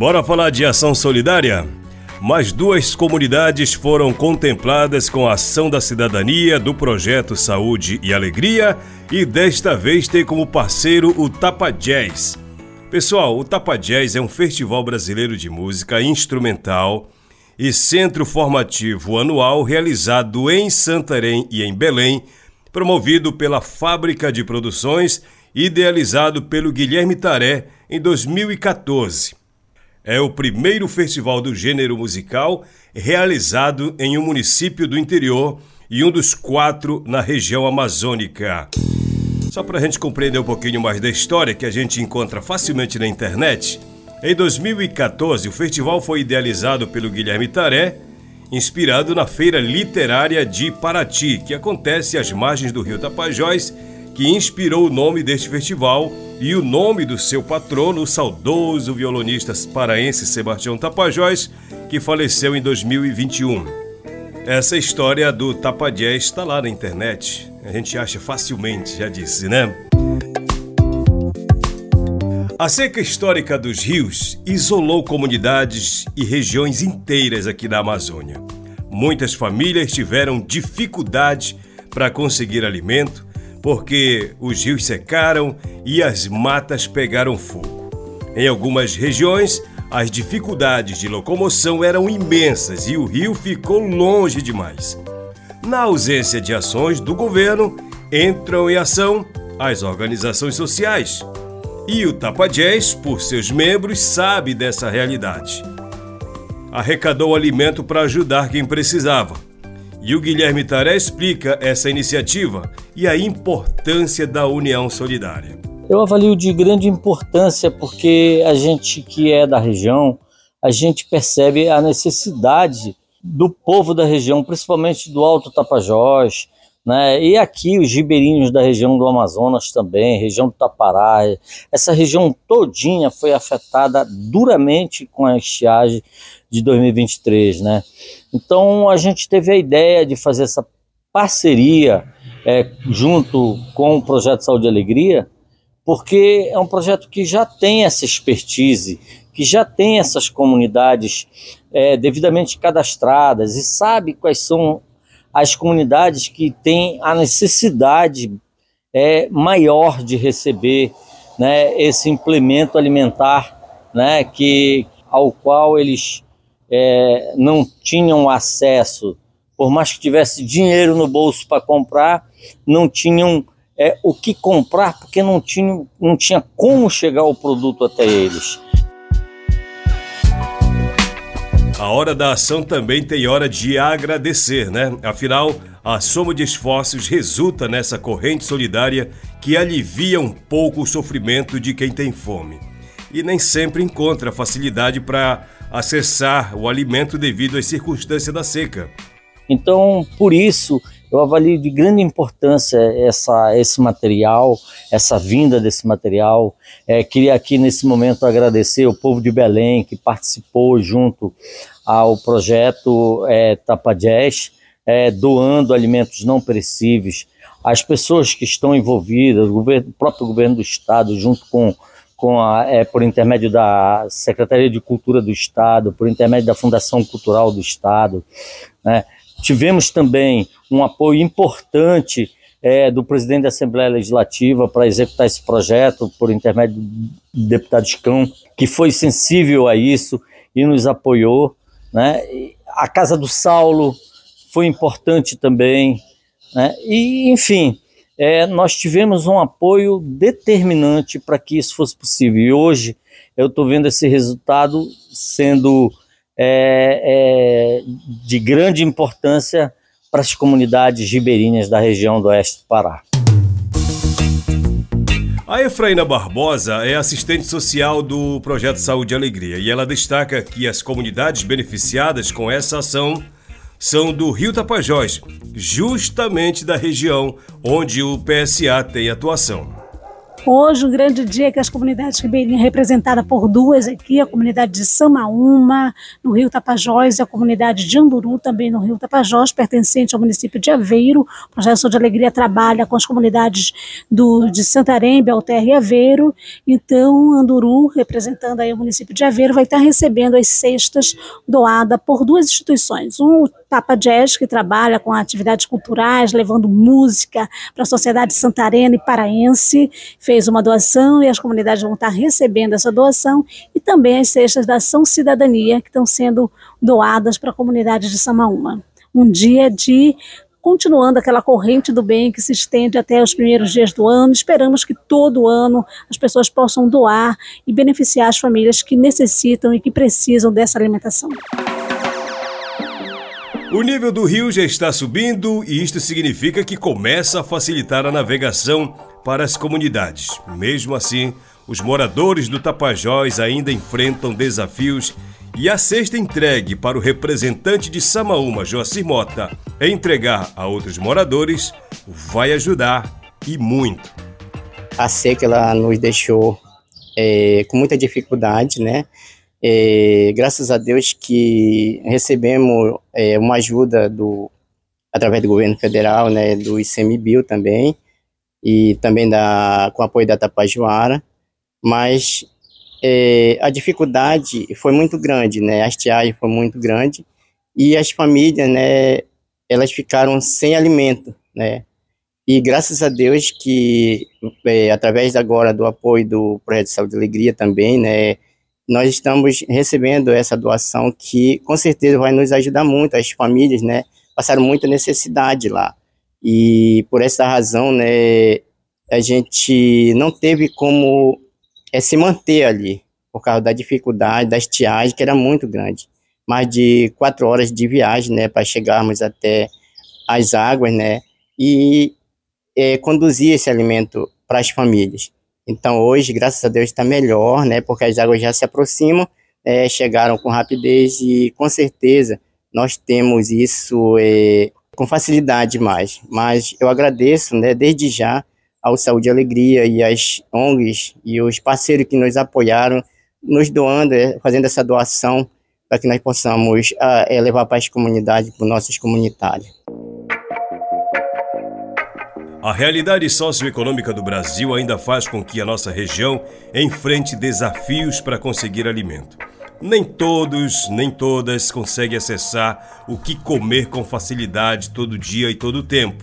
bora falar de ação solidária? Mais duas comunidades foram contempladas com a ação da cidadania do projeto Saúde e Alegria e desta vez tem como parceiro o Tapa Jazz. Pessoal, o Tapa Jazz é um festival brasileiro de música instrumental e centro formativo anual realizado em Santarém e em Belém, promovido pela Fábrica de Produções, idealizado pelo Guilherme Taré em 2014. É o primeiro festival do gênero musical realizado em um município do interior e um dos quatro na região amazônica. Só para a gente compreender um pouquinho mais da história que a gente encontra facilmente na internet, em 2014 o festival foi idealizado pelo Guilherme Taré, inspirado na Feira Literária de Paraty, que acontece às margens do rio Tapajós, que inspirou o nome deste festival e o nome do seu patrono, o saudoso violonista paraense Sebastião Tapajós, que faleceu em 2021. Essa história do Tapajés está lá na internet. A gente acha facilmente, já disse, né? A seca histórica dos rios isolou comunidades e regiões inteiras aqui da Amazônia. Muitas famílias tiveram dificuldade para conseguir alimento porque os rios secaram e as matas pegaram fogo. Em algumas regiões, as dificuldades de locomoção eram imensas e o rio ficou longe demais. Na ausência de ações do governo, entram em ação as organizações sociais. E o Tapajés, por seus membros, sabe dessa realidade. Arrecadou alimento para ajudar quem precisava e o Guilherme Taré explica essa iniciativa e a importância da União Solidária. Eu avalio de grande importância porque a gente que é da região, a gente percebe a necessidade do povo da região, principalmente do Alto Tapajós, né? E aqui os ribeirinhos da região do Amazonas também, região do Tapará, essa região todinha foi afetada duramente com a estiagem de 2023, né? Então a gente teve a ideia de fazer essa parceria é, junto com o projeto Saúde e Alegria, porque é um projeto que já tem essa expertise, que já tem essas comunidades é, devidamente cadastradas e sabe quais são as comunidades que têm a necessidade é, maior de receber né, esse implemento alimentar né, que, ao qual eles é, não tinham acesso, por mais que tivesse dinheiro no bolso para comprar, não tinham é, o que comprar porque não, tinham, não tinha como chegar o produto até eles. A hora da ação também tem hora de agradecer, né? Afinal, a soma de esforços resulta nessa corrente solidária que alivia um pouco o sofrimento de quem tem fome. E nem sempre encontra facilidade para acessar o alimento devido às circunstâncias da seca. Então, por isso, eu avalio de grande importância essa, esse material, essa vinda desse material. É, queria aqui nesse momento agradecer o povo de Belém que participou junto ao projeto é, Tapajés, é, doando alimentos não perecíveis. As pessoas que estão envolvidas, o, governo, o próprio governo do estado, junto com com a, é, por intermédio da Secretaria de Cultura do Estado, por intermédio da Fundação Cultural do Estado. Né? Tivemos também um apoio importante é, do presidente da Assembleia Legislativa para executar esse projeto, por intermédio do deputado Chicão, que foi sensível a isso e nos apoiou. Né? A Casa do Saulo foi importante também. Né? E, enfim, é, nós tivemos um apoio determinante para que isso fosse possível. E hoje eu estou vendo esse resultado sendo é, é, de grande importância para as comunidades ribeirinhas da região do oeste do Pará. A Efraína Barbosa é assistente social do Projeto Saúde e Alegria e ela destaca que as comunidades beneficiadas com essa ação são do Rio Tapajós, justamente da região onde o PSA tem atuação. Hoje, um grande dia que as comunidades ribeirinhas, representada por duas aqui, a comunidade de Samaúma, no Rio Tapajós, e a comunidade de Anduru, também no Rio Tapajós, pertencente ao município de Aveiro. O Projeto de Alegria trabalha com as comunidades do, de Santarém, Belterra e Aveiro. Então, Anduru, representando aí o município de Aveiro, vai estar recebendo as cestas doadas por duas instituições. Um, o Tapa Jazz, que trabalha com atividades culturais, levando música para a sociedade santarena e paraense, fez uma doação e as comunidades vão estar recebendo essa doação e também as cestas da Ação Cidadania que estão sendo doadas para a comunidade de Samaúma. Um dia de continuando aquela corrente do bem que se estende até os primeiros dias do ano. Esperamos que todo ano as pessoas possam doar e beneficiar as famílias que necessitam e que precisam dessa alimentação. O nível do rio já está subindo e isto significa que começa a facilitar a navegação para as comunidades. Mesmo assim, os moradores do Tapajós ainda enfrentam desafios e a cesta entregue para o representante de Samaúma, Joacir Mota, entregar a outros moradores vai ajudar e muito. A seca ela nos deixou é, com muita dificuldade, né? É, graças a Deus que recebemos é, uma ajuda do através do governo federal, né, do ICMBio também, e também da, com apoio da Tapajoara, mas é, a dificuldade foi muito grande, né, a estiagem foi muito grande, e as famílias, né, elas ficaram sem alimento, né, e graças a Deus que, é, através agora do apoio do Projeto de Saúde e Alegria também, né, nós estamos recebendo essa doação que com certeza vai nos ajudar muito, as famílias, né, passaram muita necessidade lá. E por essa razão, né, a gente não teve como é, se manter ali, por causa da dificuldade, da estiagem, que era muito grande. Mais de quatro horas de viagem, né, para chegarmos até as águas, né, e é, conduzir esse alimento para as famílias. Então, hoje, graças a Deus, está melhor, né, porque as águas já se aproximam, é, chegaram com rapidez e, com certeza, nós temos isso é, com facilidade mais. Mas eu agradeço, né, desde já, ao Saúde e Alegria e as ONGs e os parceiros que nos apoiaram, nos doando, é, fazendo essa doação para que nós possamos ah, é, levar para as comunidades, para os nossos comunitários. A realidade socioeconômica do Brasil ainda faz com que a nossa região enfrente desafios para conseguir alimento. Nem todos, nem todas conseguem acessar o que comer com facilidade todo dia e todo tempo.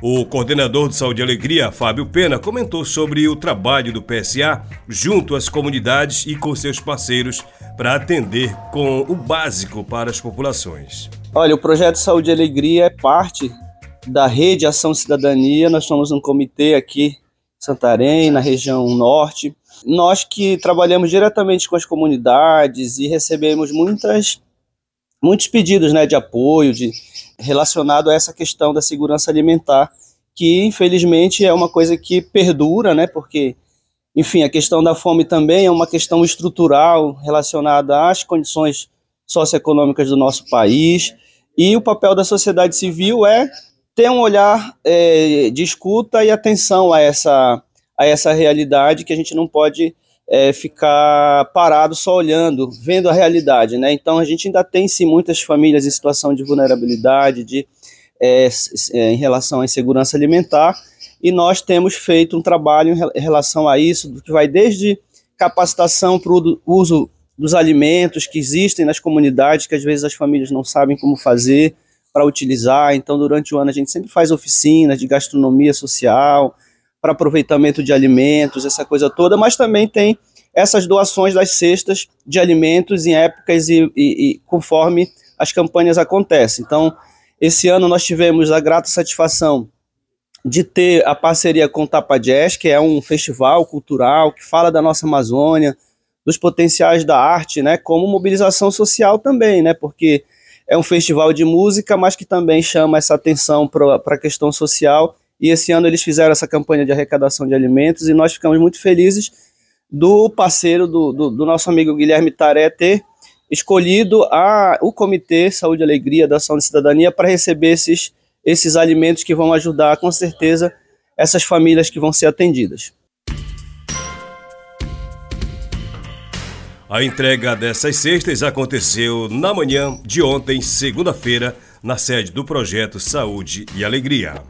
O coordenador de Saúde e Alegria, Fábio Pena, comentou sobre o trabalho do PSA junto às comunidades e com seus parceiros para atender com o básico para as populações. Olha, o projeto Saúde e Alegria é parte da Rede Ação Cidadania. Nós somos um comitê aqui Santarém, na região norte. Nós que trabalhamos diretamente com as comunidades e recebemos muitas muitos pedidos né, de apoio de, relacionado a essa questão da segurança alimentar, que infelizmente é uma coisa que perdura, né, porque, enfim, a questão da fome também é uma questão estrutural relacionada às condições socioeconômicas do nosso país, e o papel da sociedade civil é ter um olhar é, de escuta e atenção a essa, a essa realidade que a gente não pode é, ficar parado só olhando, vendo a realidade, né? Então a gente ainda tem sim muitas famílias em situação de vulnerabilidade, de é, é, em relação à insegurança alimentar, e nós temos feito um trabalho em relação a isso, que vai desde capacitação para o uso dos alimentos que existem nas comunidades, que às vezes as famílias não sabem como fazer para utilizar. Então, durante o ano, a gente sempre faz oficinas de gastronomia social, para aproveitamento de alimentos, essa coisa toda, mas também tem essas doações das cestas de alimentos em épocas e, e, e conforme as campanhas acontecem. Então, esse ano nós tivemos a grata satisfação de ter a parceria com o Tapa Jazz, que é um festival cultural que fala da nossa Amazônia, dos potenciais da arte, né, como mobilização social também, né, porque é um festival de música, mas que também chama essa atenção para a questão social e esse ano eles fizeram essa campanha de arrecadação de alimentos e nós ficamos muito felizes do parceiro do, do, do nosso amigo Guilherme Taré ter escolhido a, o Comitê Saúde e Alegria da Ação de Cidadania para receber esses, esses alimentos que vão ajudar com certeza essas famílias que vão ser atendidas. A entrega dessas cestas aconteceu na manhã de ontem, segunda-feira, na sede do projeto Saúde e Alegria.